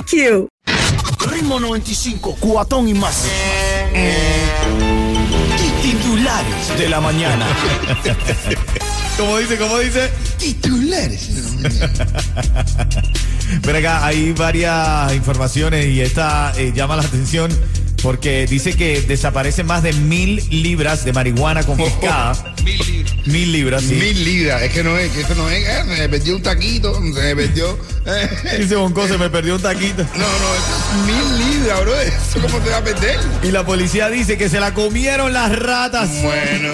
you. Ritmo 95, cuatón y más. Y titulares de la mañana. ¿Cómo dice? ¿Cómo dice? Titulares. Pero acá hay varias informaciones y esta eh, llama la atención porque dice que desaparecen más de mil libras de marihuana confiscada. Mil libras. Mil libras, sí. Mil libras. Es que no es, que esto no es. eh, se me perdió un taquito, se me perdió. eh. Dice Bonco, se me perdió un taquito. No, no, esto es mil libras, bro. ¿Eso cómo te va a perder? Y la policía dice que se la comieron las ratas. Bueno.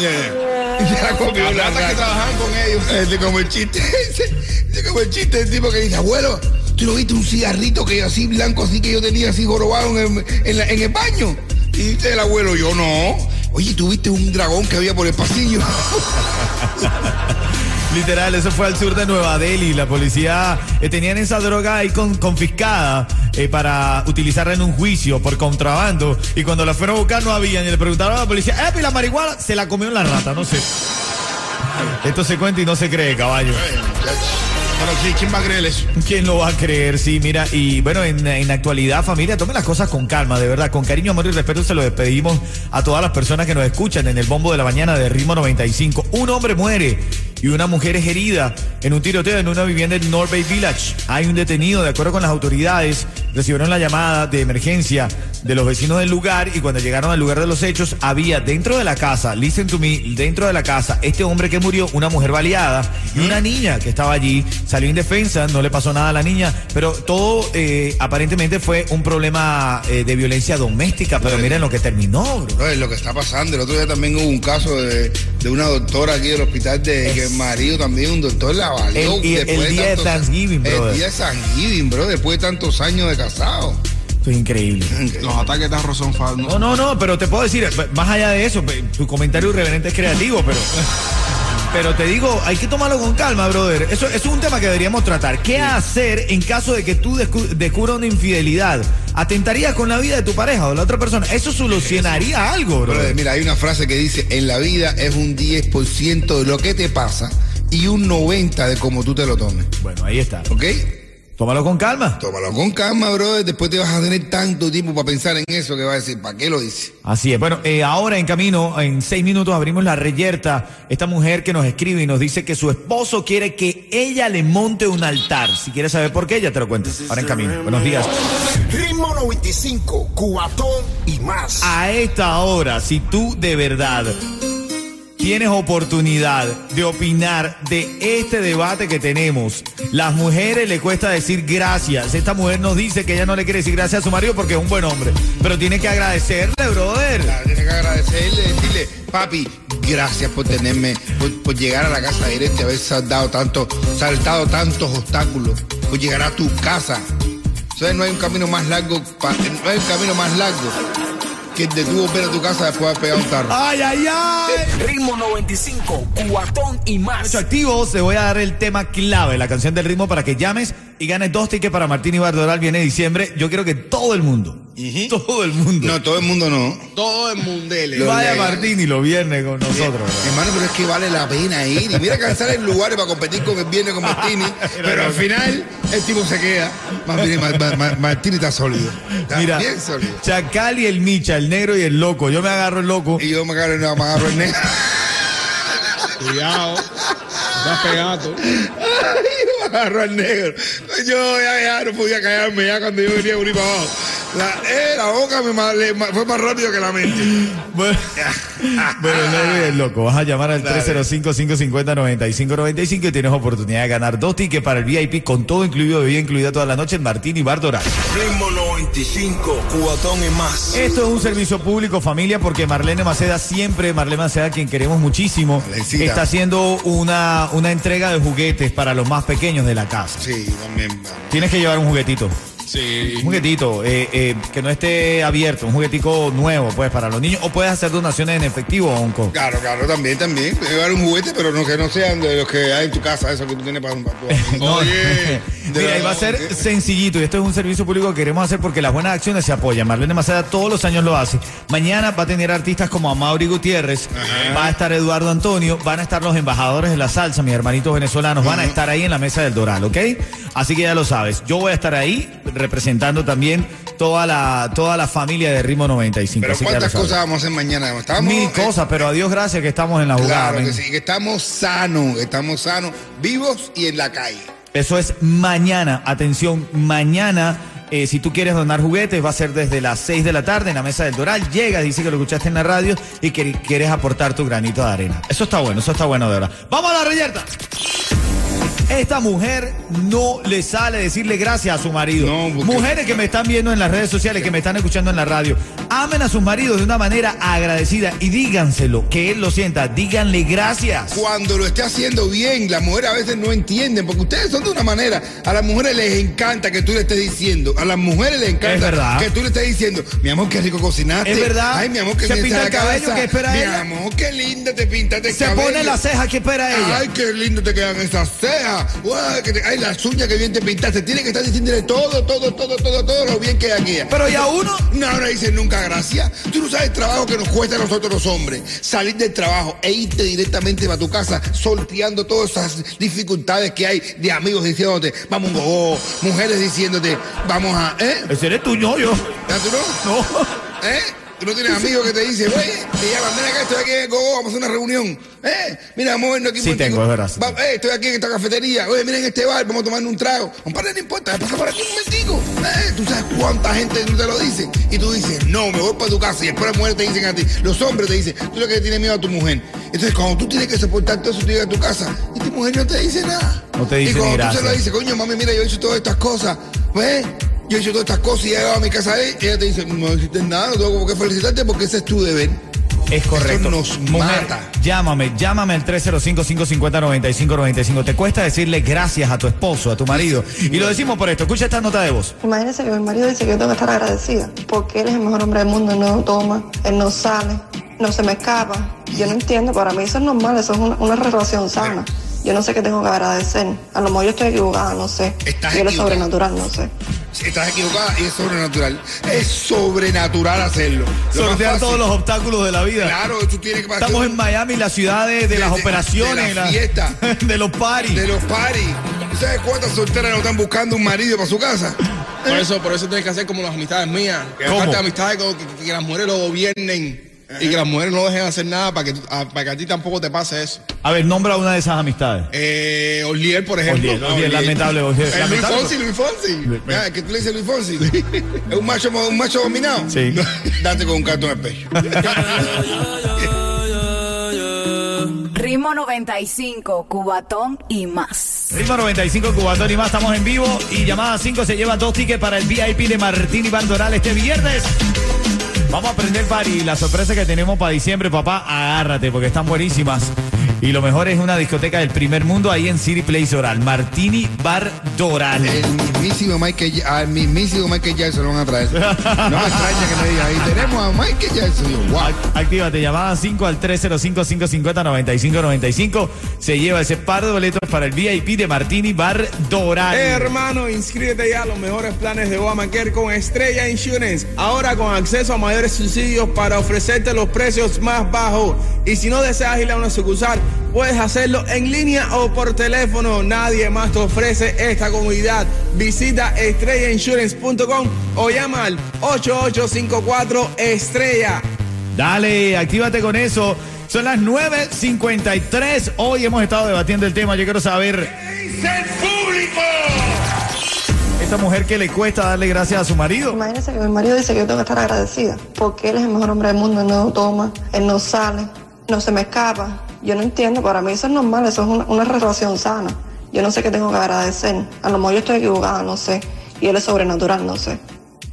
Yeah. Y se la comió la rata que trabajaban con ellos. Este como el chiste. Ese como el chiste del tipo que dice, abuelo, ¿tú no viste un cigarrito que así blanco así que yo tenía así jorobado en el, en la- en el baño? Y dice el abuelo, yo no. Oye, ¿tú viste un dragón que había por el pasillo? Literal, eso fue al sur de Nueva Delhi. La policía eh, tenían esa droga ahí con- confiscada eh, para utilizarla en un juicio por contrabando. Y cuando la fueron a buscar no había. Y le preguntaron a la policía, ¡eh, la marihuana! Se la comió la rata, no sé. Esto se cuenta y no se cree, caballo. Pero sí, ¿quién va a creer? ¿Quién lo va a creer? Sí, mira, y bueno, en, en actualidad, familia, tomen las cosas con calma, de verdad, con cariño, amor y respeto se lo despedimos a todas las personas que nos escuchan en el bombo de la mañana de Ritmo 95. Un hombre muere y una mujer es herida en un tiroteo en una vivienda en North Bay Village. Hay un detenido, de acuerdo con las autoridades, recibieron la llamada de emergencia de los vecinos del lugar y cuando llegaron al lugar de los hechos había dentro de la casa, listen to me, dentro de la casa, este hombre que murió, una mujer baleada y una niña que estaba allí, salió indefensa, no le pasó nada a la niña, pero todo eh, aparentemente fue un problema eh, de violencia doméstica, pero miren lo que terminó, bro. Bro, es lo que está pasando. El otro día también hubo un caso de, de una doctora aquí del hospital de que marido también, un doctor la valió. El- y- el después día de tantos- Thanksgiving, brother. El día de Thanksgiving, bro, después de tantos años de casado. Esto es increíble. Los ataques de arroz son falsos. No, no, no, pero te puedo decir, más allá de eso, pe- tu comentario irreverente es creativo, pero. Pero te digo, hay que tomarlo con calma, brother. Eso, eso es un tema que deberíamos tratar. ¿Qué hacer en caso de que tú descu- descubras una infidelidad? ¿Atentarías con la vida de tu pareja o la otra persona? Eso solucionaría algo, brother. mira, hay una frase que dice, en la vida es un 10% de lo que te pasa y un 90% de cómo tú te lo tomes. Bueno, ahí está. ¿Ok? Tómalo con calma. Tómalo con calma, brother. Después te vas a tener tanto tiempo para pensar en eso que vas a decir, ¿para qué lo dice? Así es. Bueno, eh, ahora en camino, en seis minutos abrimos la reyerta. Esta mujer que nos escribe y nos dice que su esposo quiere que ella le monte un altar. Si quieres saber por qué, ya te lo cuento. Ahora en camino. Buenos días. Ritmo 95, cuatón y más. A esta hora, si tú de verdad tienes oportunidad de opinar de este debate que tenemos, las mujeres le cuesta decir gracias. Esta mujer nos dice que ella no le quiere decir gracias a su marido porque es un buen hombre, pero tiene que agradecerle, brother. Tienes que agradecerle, decirle, papi, gracias por tenerme, por, llegar a la casa directa, haber saltado tanto, saltado tantos obstáculos, por llegar a tu casa. ¿Sabes? No hay un camino más largo, no hay un camino más largo que el de tú volver a tu casa después de pegado un tarro. ¡Ay, ay, ay! Ritmo 95, cuatón y más. Mucho activos, te voy a dar el tema clave, la canción del ritmo para que llames y ganes dos tickets para Martín y Bardoral. Viene diciembre. Yo quiero que todo el mundo, todo el mundo, No, todo el mundo no. Todo el mundele. Lo vaya. Martín y lo viernes con nosotros. Hermano, pero es que vale la pena ir. Y mira que salen lugares para competir con el viernes con Martini. pero al final, el tipo se queda. Martini, Ma- Ma- Ma- Martini está sólido. Está Mira, bien sólido. Chacal y el Micha, el negro y el loco. Yo me agarro el loco. Y yo me agarro, no, me agarro el negro. Cuidado. Estás pegado. Ay, me agarro al negro. Yo ya, ya no podía callarme ya cuando yo venía a unir para abajo. La, eh, la boca me fue más rápido que la mente. Bueno, bueno, no loco. Vas a llamar al 305-550-9595 y tienes oportunidad de ganar dos tickets para el VIP con todo incluido, bebida incluida toda la noche en Martín y Bar Doral. Ritmo 95, cubatón y más. Esto es un servicio público, familia, porque Marlene Maceda siempre, Marlene Maceda, quien queremos muchísimo, está haciendo una, una entrega de juguetes para los más pequeños de la casa. Sí, también. Tienes que llevar un juguetito. Sí. Un juguetito eh, eh, que no esté abierto, un juguetico nuevo, pues, para los niños. O puedes hacer donaciones en efectivo, Onco. Claro, claro, también, también. Llevar un juguete, pero no que no sean de los que hay en tu casa, eso que tú tienes para, tu No, Oye, Mira, y va a ser sencillito y esto es un servicio público que queremos hacer porque las buenas acciones se apoyan. Marlene Maceda todos los años lo hace. Mañana va a tener artistas como Amaury Gutiérrez, va a estar Eduardo Antonio, van a estar los embajadores de la salsa, mis hermanitos venezolanos, van a estar ahí en la mesa del Doral, ¿ok? Así que ya lo sabes. Yo voy a estar ahí representando también toda la, toda la familia de Ritmo 95. Pero cuántas cosas vamos a hacer mañana. Estamos, Mil cosas, pero a Dios gracias que estamos en la jugada. Claro que sí, que estamos sanos, que estamos sanos, vivos y en la calle. Eso es mañana. Atención, mañana. eh, si tú quieres donar juguetes, va a ser desde las 6 de la tarde en la mesa del Doral. Llegas, dice que lo escuchaste en la radio y que quieres aportar tu granito de arena. Eso está bueno, eso está bueno de verdad. ¡Vamos a la reyerta! Esta mujer no le sale decirle gracias a su marido. No, porque- Mujeres que me están viendo en las redes sociales, que me están escuchando en la radio, amen a sus maridos de una manera agradecida y díganselo, que él lo sienta. Díganle gracias. Cuando lo esté haciendo bien, las mujeres a veces no entienden, porque ustedes son de una manera. A las mujeres les encanta que tú le estés diciendo. A las mujeres les encanta Es verdad. que tú le estés diciendo, mi amor, qué rico cocinaste. Es verdad. Ay, mi amor, qué Se pinta el la cabello, casa. ¿qué espera Mi ella? amor, qué linda te pintaste el Se cabello. pone la ceja, ¿qué espera ella? Ay, qué lindo te quedan esas cejas. Guau, que te- ay, las uñas que bien te pintaste. Tiene que estar diciéndole todo, todo, todo, todo, todo lo bien que hay aquí. Pero ya uno. No, no dicen nunca gracias. Tú no sabes el trabajo que nos cuesta a nosotros los hombres. Salir del trabajo e irte directamente para tu casa, sorteando todas esas dificultades que hay de amigos diciéndote, vamos un gogo, mujeres diciéndote, vamos a, ¿eh? Ese eres tú, yo, yo. ¿Ya tú no? No. ¿Eh? Tú no tienes amigos que te dicen, oye, te llaman, ven acá, estoy aquí en gogo, vamos a hacer una reunión. ¿Eh? Mira, vamos a vernos aquí Sí tengo, es verdad, sí Va- eh, estoy aquí en esta cafetería. Oye, miren este bar, vamos a tomar un trago. Compadre, no importa, pasa por aquí un momentico. ¿Eh? Tú sabes cuánta gente no te lo dice. Y tú dices, no, me voy para tu casa. Y después las mujeres te dicen a ti, los hombres te dicen, tú lo que tienes miedo a tu mujer. Entonces, cuando tú tienes que soportar todo eso, tú llegas a tu casa y tu mujer no te dice nada. No te dice Y cuando ni tú se lo dices, coño, mami, mira, yo he hecho todas estas cosas. ¿Ves? Yo he hecho todas estas cosas y he llegado a mi casa y ella te dice, no hiciste nada, no tengo como que felicitarte porque ese es tu deber. Es correcto. Eso nos Mujer, mata. Llámame, llámame al 305-550-9595. Te cuesta decirle gracias a tu esposo, a tu marido. Y lo decimos por esto. Escucha esta nota de voz. Imagínense que mi marido dice que yo tengo que estar agradecida porque él es el mejor hombre del mundo, él no toma, él no sale, no se me escapa. Yo no entiendo, para mí eso es normal, eso es una, una relación sana. Yo no sé qué tengo que agradecer. A lo mejor yo estoy equivocada, no sé. Estás y él es equivocada. sobrenatural, no sé. Estás equivocada y es sobrenatural. Es sobrenatural hacerlo. Lo más Sortear fácil- todos los obstáculos de la vida. Claro, tú tienes que pasar Estamos en Miami, la ciudad de, de De- las de- operaciones, de la fiesta. de los paris. de los paris. ¿Tú sabes cuántas solteras no están buscando un marido para su casa? Por eso, por eso tienes que hacer como las amistades mías. Que ¿Cómo? aparte de amistades que, que- que las mujeres lo gobiernen y que las mujeres no dejen hacer nada para que, a- para que a ti tampoco te pase eso. A ver, nombra una de esas amistades. Eh, Olier, por ejemplo. Olier, Olier, lamentable, Olier, Eh, Luis. Fonsi, Luis Fonsi. Ah, ¿Qué tú le dices Luis Fonsi? ¿Es un macho, un macho dominado? Sí. Date con un cartón de pecho. Ritmo 95, Cubatón y más. Ritmo 95 Cubatón y más, estamos en vivo. Y llamada 5 se lleva dos tickets para el VIP de Martín y Bandoral este viernes. Vamos a aprender party. La sorpresa que tenemos para diciembre, papá, agárrate porque están buenísimas. Y lo mejor es una discoteca del primer mundo ahí en City Place Doral. Martini Bar Doral. El mismísimo Michael, al mismísimo Michael Jackson lo van a traer. No me extraña que me diga, ahí tenemos a Michael Jackson. Wow. Ac- Actívate, llamada 5 al 305-550-9595. Se lleva ese par de boletos para el VIP de Martini Bar Doral. Eh, hermano, inscríbete ya a los mejores planes de Obamacare con Estrella Insurance. Ahora con acceso a mayores subsidios para ofrecerte los precios más bajos. Y si no deseas ir a una sucursal, puedes hacerlo en línea o por teléfono. Nadie más te ofrece esta comodidad. Visita estrellainsurance.com o llama al 8854 Estrella. Dale, actívate con eso. Son las 9.53. Hoy hemos estado debatiendo el tema. Yo quiero saber. ¡Dice el público! esta mujer que le cuesta darle gracias a su marido. Imagínense que mi marido dice que yo tengo que estar agradecida porque él es el mejor hombre del mundo, él no toma, él no sale, no se me escapa. Yo no entiendo, para mí eso es normal, eso es una, una relación sana. Yo no sé qué tengo que agradecer. A lo mejor yo estoy equivocada, no sé. Y él es sobrenatural, no sé.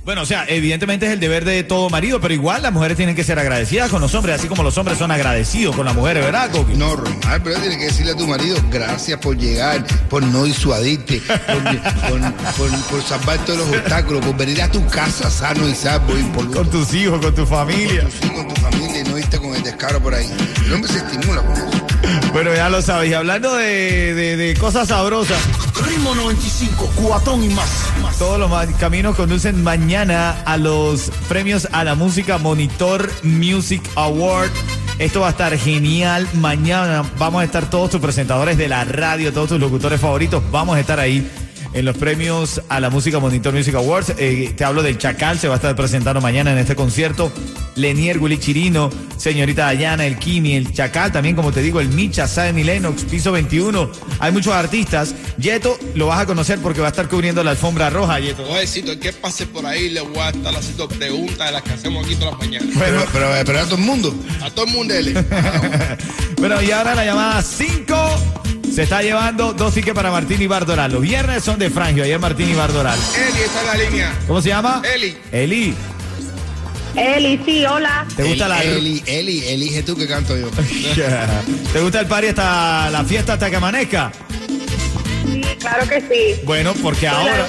Bueno, o sea, evidentemente es el deber de todo marido, pero igual las mujeres tienen que ser agradecidas con los hombres, así como los hombres son agradecidos con las mujeres, ¿verdad, Coqui? No, Román, pero tienes que decirle a tu marido gracias por llegar, por no disuadirte, por, por, por, por salvar todos los obstáculos, por venir a tu casa sano y salvo y por Con tus hijos, con tu familia. con tus hijos, con tu familia con el descaro por ahí. El hombre se estimula con eso. Bueno, ya lo sabes. Y hablando de, de- de cosas sabrosas, Ritmo 95, cuatón y más. más. todos los caminos conducen mañana a los premios a la música Monitor Music Award. Esto va a estar genial. Mañana vamos a estar todos tus presentadores de la radio, todos tus locutores favoritos. Vamos a estar ahí en los premios a la música Monitor Music Awards. Eh, te hablo del Chacal, se va a estar presentando mañana en este concierto. Lenier, Willy Chirino, señorita Dayana, el Kimi, el Chacal, también como te digo, el Micha, Sadie Lennox, Piso 21. Hay muchos artistas. Yeto lo vas a conocer porque va a estar cubriendo la alfombra roja, Yeto. Ojecito, el que pase por ahí le voy a estar haciendo preguntas de las que hacemos aquí todas las mañanas. Bueno, Pero, pero, pero a todo el mundo. A todo el mundo, dele. bueno, y ahora la llamada 5 se está llevando dos tickets para Martín y Bardoral. Los viernes son de Frangio, ayer Martín y Bardoral. Eli está en la línea. ¿Cómo se llama? Eli. Eli, Eli, sí, hola. ¿te gusta la Eli, Eli, elige tú que canto yo. ¿Te gusta el party hasta la fiesta hasta que amanezca? Sí, claro que sí. Bueno, porque Soy ahora,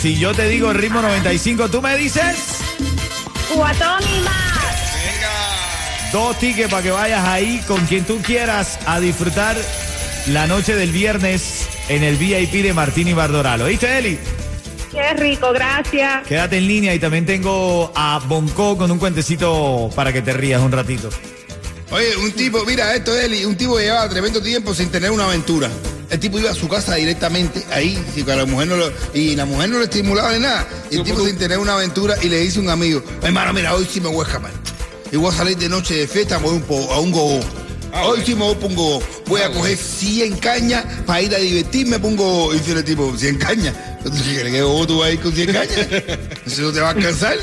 si yo te digo ritmo 95, tú me dices Cuatón y más. Venga. dos tickets para que vayas ahí con quien tú quieras a disfrutar la noche del viernes en el VIP de Martín y Bardoral. ¿Oíste, Eli? Qué rico, gracias. Quédate en línea y también tengo a Bonco con un cuentecito para que te rías un ratito. Oye, un tipo, mira esto, Eli, un tipo que llevaba tremendo tiempo sin tener una aventura. El tipo iba a su casa directamente ahí, y, a la mujer no lo- y la mujer no le estimulaba de nada. Y el tipo sin tener una aventura y le dice a un amigo, hermano, mira, hoy sí me voy a escapar. Y voy a salir de noche de fiesta, voy un po- a un gogo. Ah, hoy sí me voy para un gogo. Voy Ah, a coger 100 cañas para ir a divertirme. Y dice el tipo, 100 cañas. ¿Tú crees que gogo tú vas a ir con 100 cañas? Eso no te va a alcanzar.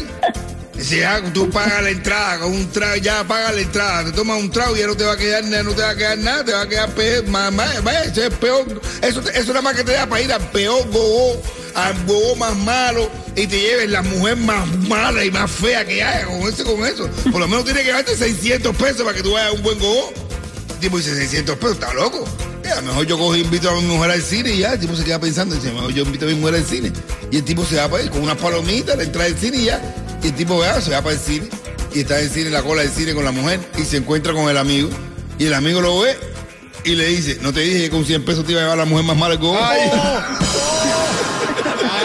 Si ya tú pagas la entrada, con un trago, ya pagas la entrada, te tomas un trago y ya no te va a quedar nada, no te va a quedar nada, te va a quedar peor, más, más, vaya, eso es peor, eso, eso nada más que te da para ir al peor gogo, al gogo más malo, y te lleves la mujer más mala y más fea que haya, con eso, con eso. Por lo menos tienes que darte 600 pesos para que tú vayas a un buen gogo. El tipo dice, 600 pesos, está loco. A lo mejor yo cojo y invito a mi mujer al cine y ya, el tipo se queda pensando, dice, a lo mejor yo invito a mi mujer al cine. Y el tipo se va para ir con unas palomitas, le entra al cine y ya. Y el tipo vea, se va para el cine. Y está en el cine, en la cola del cine con la mujer. Y se encuentra con el amigo. Y el amigo lo ve y le dice, no te dije que con 100 pesos te iba a llevar la mujer más mala que vos. Ay.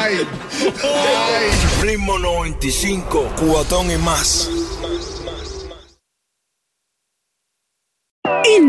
Ay. Ay. Ritmo 95, cuatón y más. En